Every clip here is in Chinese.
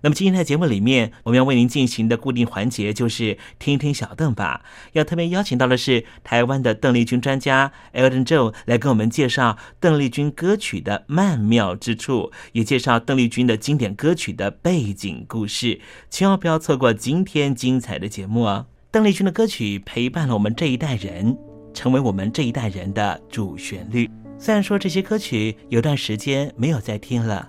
那么今天在节目里面，我们要为您进行的固定环节就是听听小邓吧。要特别邀请到的是台湾的邓丽君专家 Elton Joe 来跟我们介绍邓丽君歌曲的曼妙之处，也介绍邓丽君的经典歌曲的背景故事。千万不要错过今天精彩的节目哦！邓丽君的歌曲陪伴了我们这一代人，成为我们这一代人的主旋律。虽然说这些歌曲有段时间没有再听了。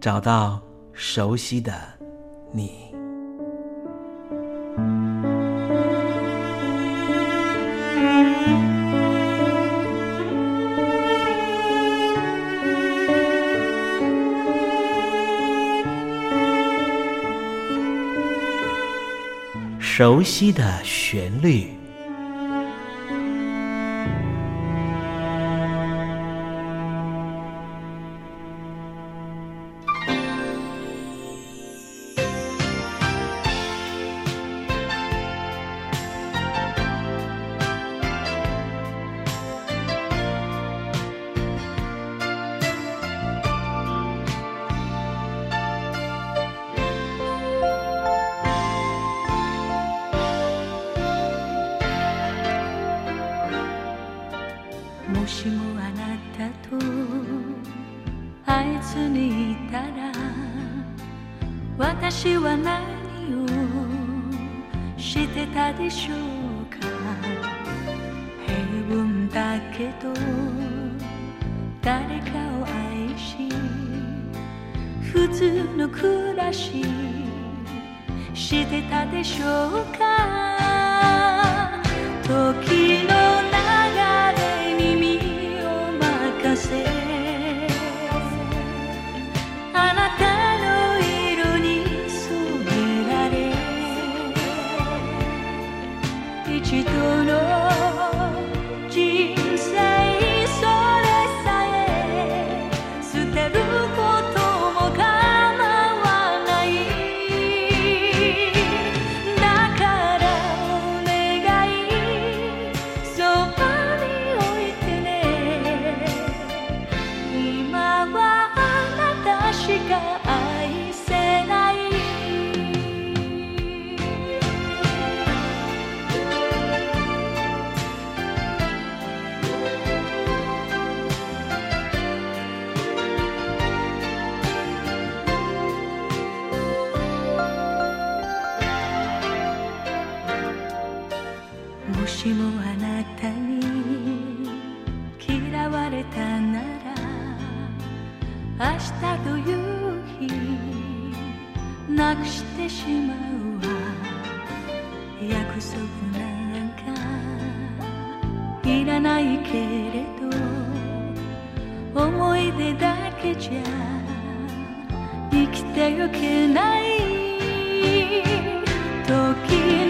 找到熟悉的你，熟悉的旋律。私もあなたとあいつにいたら私は何をしてたでしょうか。平凡だけど誰かを愛し普通の暮らししてたでしょうか。時のゆけない時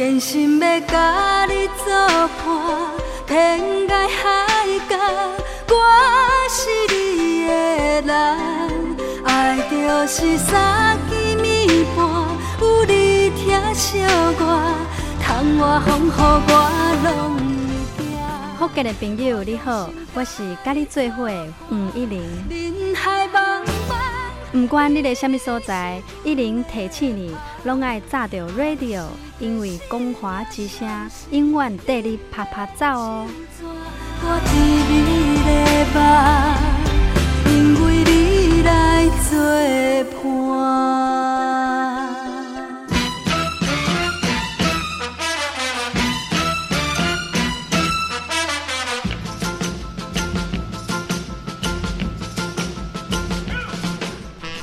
真心要甲你作伴，天涯海角，我是你的人。爱就是三更暝半，有你疼惜我，窗外风雨我拢会惊。福建的朋友你好，我是甲你做伙的黄一玲。不管你在什么所在，一零提醒你，拢爱炸着 radio，因为光华之声永远带你啪啪走哦。因为你来作伴。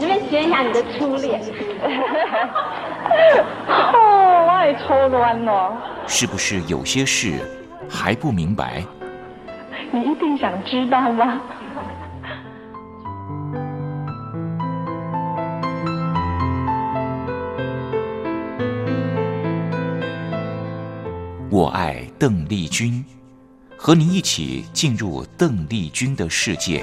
随便学一下你的初恋。哦，我也超乱哦。是不是有些事还不明白？你一定想知道吗？我爱邓丽君，和你一起进入邓丽君的世界。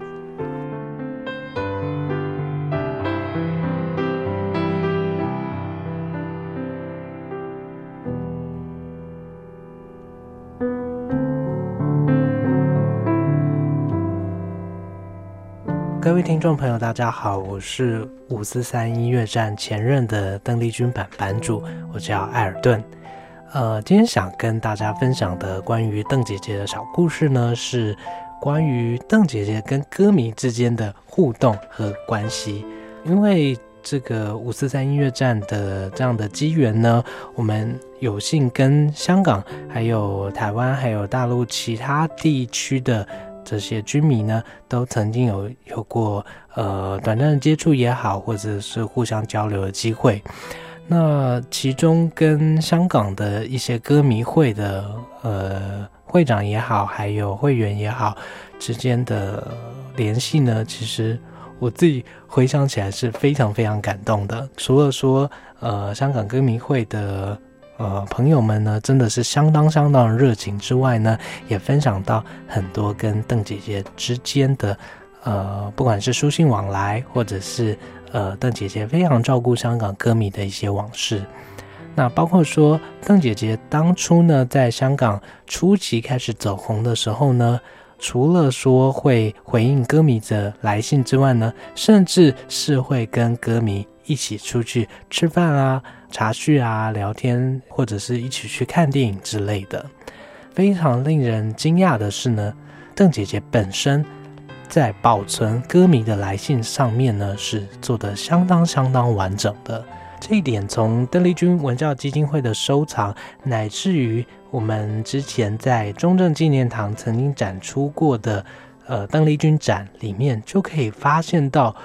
各位听众朋友，大家好，我是五四三音乐站前任的邓丽君版版主，我叫艾尔顿。呃，今天想跟大家分享的关于邓姐姐的小故事呢，是关于邓姐姐跟歌迷之间的互动和关系。因为这个五四三音乐站的这样的机缘呢，我们有幸跟香港、还有台湾、还有大陆其他地区的。这些居民呢，都曾经有有过呃短暂的接触也好，或者是互相交流的机会。那其中跟香港的一些歌迷会的呃会长也好，还有会员也好之间的联系呢，其实我自己回想起来是非常非常感动的。除了说呃香港歌迷会的。呃，朋友们呢，真的是相当相当热情之外呢，也分享到很多跟邓姐姐之间的，呃，不管是书信往来，或者是呃，邓姐姐非常照顾香港歌迷的一些往事。那包括说，邓姐姐当初呢，在香港初期开始走红的时候呢，除了说会回应歌迷的来信之外呢，甚至是会跟歌迷一起出去吃饭啊、茶叙啊、聊天，或者是一起去看电影之类的。非常令人惊讶的是呢，邓姐姐本身在保存歌迷的来信上面呢，是做的相当相当完整的。这一点从邓丽君文教基金会的收藏，乃至于我们之前在中正纪念堂曾经展出过的呃邓丽君展里面，就可以发现到，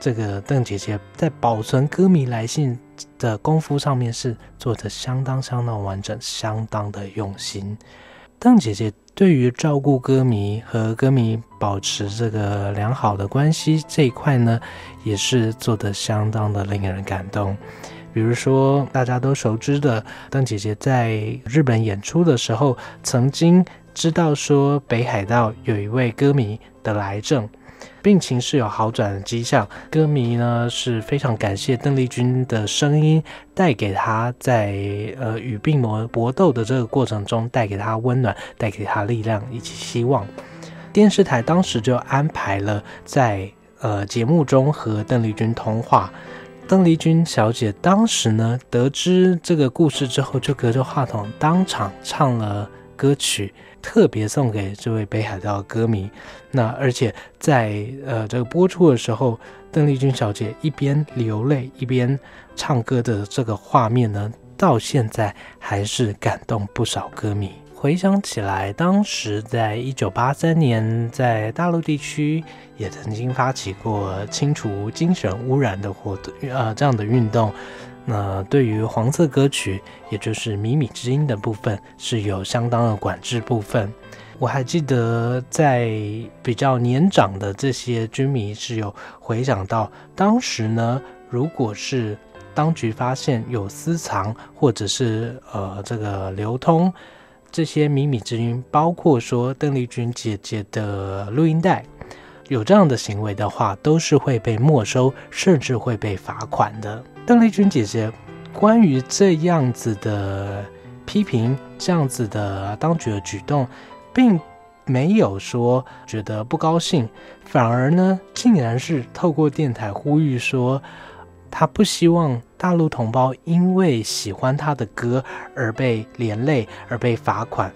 这个邓姐姐在保存歌迷来信的功夫上面是做的相当相当完整，相当的用心。邓姐姐对于照顾歌迷和歌迷保持这个良好的关系这一块呢，也是做的相当的令人感动。比如说大家都熟知的邓姐姐在日本演出的时候，曾经知道说北海道有一位歌迷得癌症。病情是有好转的迹象，歌迷呢是非常感谢邓丽君的声音带给他在呃与病魔搏斗的这个过程中带给他温暖，带给他力量以及希望。电视台当时就安排了在呃节目中和邓丽君通话。邓丽君小姐当时呢得知这个故事之后，就隔着话筒当场唱了歌曲。特别送给这位北海道歌迷，那而且在呃这个播出的时候，邓丽君小姐一边流泪一边唱歌的这个画面呢，到现在还是感动不少歌迷。回想起来，当时在一九八三年，在大陆地区也曾经发起过清除精神污染的活动，呃这样的运动。那对于黄色歌曲，也就是靡靡之音的部分，是有相当的管制部分。我还记得在比较年长的这些军迷是有回想到，当时呢，如果是当局发现有私藏或者是呃这个流通这些靡靡之音，包括说邓丽君姐姐的录音带，有这样的行为的话，都是会被没收，甚至会被罚款的。邓丽君姐姐关于这样子的批评，这样子的当局的举动，并没有说觉得不高兴，反而呢，竟然是透过电台呼吁说，她不希望大陆同胞因为喜欢她的歌而被连累，而被罚款。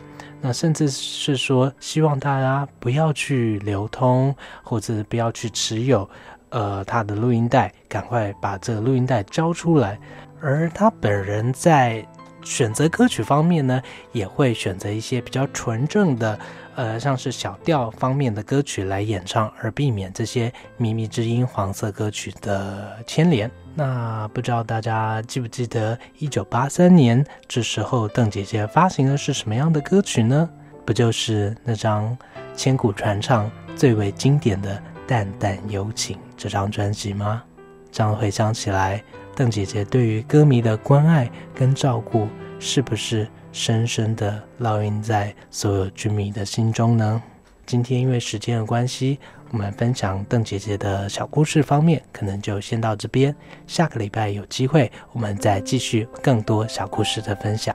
那甚至是说，希望大家不要去流通，或者不要去持有。呃，他的录音带，赶快把这个录音带交出来。而他本人在选择歌曲方面呢，也会选择一些比较纯正的，呃，像是小调方面的歌曲来演唱，而避免这些靡靡之音、黄色歌曲的牵连。那不知道大家记不记得，一九八三年这时候，邓姐姐发行的是什么样的歌曲呢？不就是那张千古传唱、最为经典的？淡淡有情这张专辑吗？这样回想起来，邓姐姐对于歌迷的关爱跟照顾，是不是深深的烙印在所有军迷的心中呢？今天因为时间的关系，我们分享邓姐姐的小故事方面，可能就先到这边。下个礼拜有机会，我们再继续更多小故事的分享。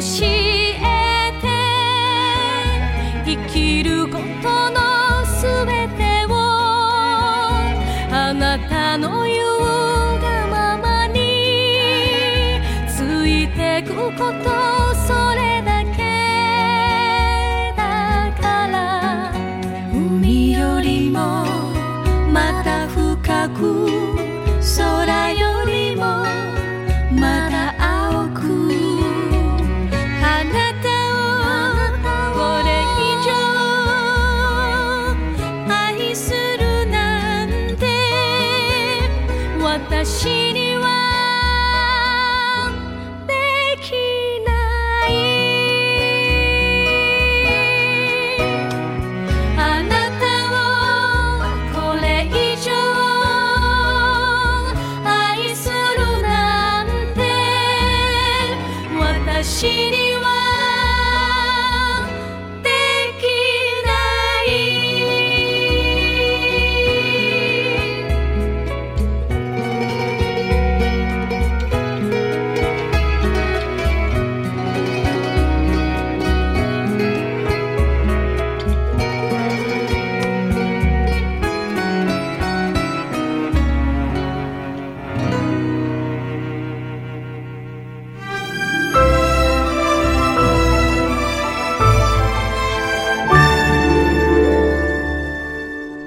心。私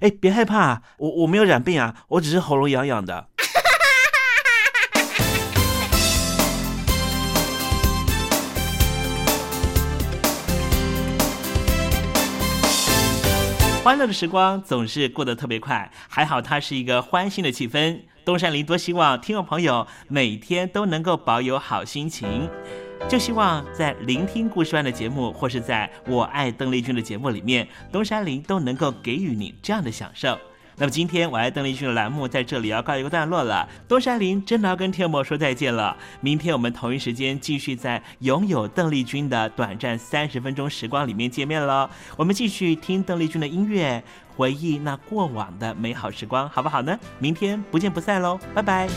哎，别害怕，我我没有染病啊，我只是喉咙痒痒的。欢乐的时光总是过得特别快，还好它是一个欢欣的气氛。东山林多希望听众朋友每天都能够保有好心情，就希望在聆听故事班的节目，或是在我爱邓丽君的节目里面，东山林都能够给予你这样的享受。那么今天我爱邓丽君的栏目在这里要告一个段落了，东山林真的要跟天魔说再见了。明天我们同一时间继续在拥有邓丽君的短暂三十分钟时光里面见面了。我们继续听邓丽君的音乐，回忆那过往的美好时光，好不好呢？明天不见不散喽，拜拜。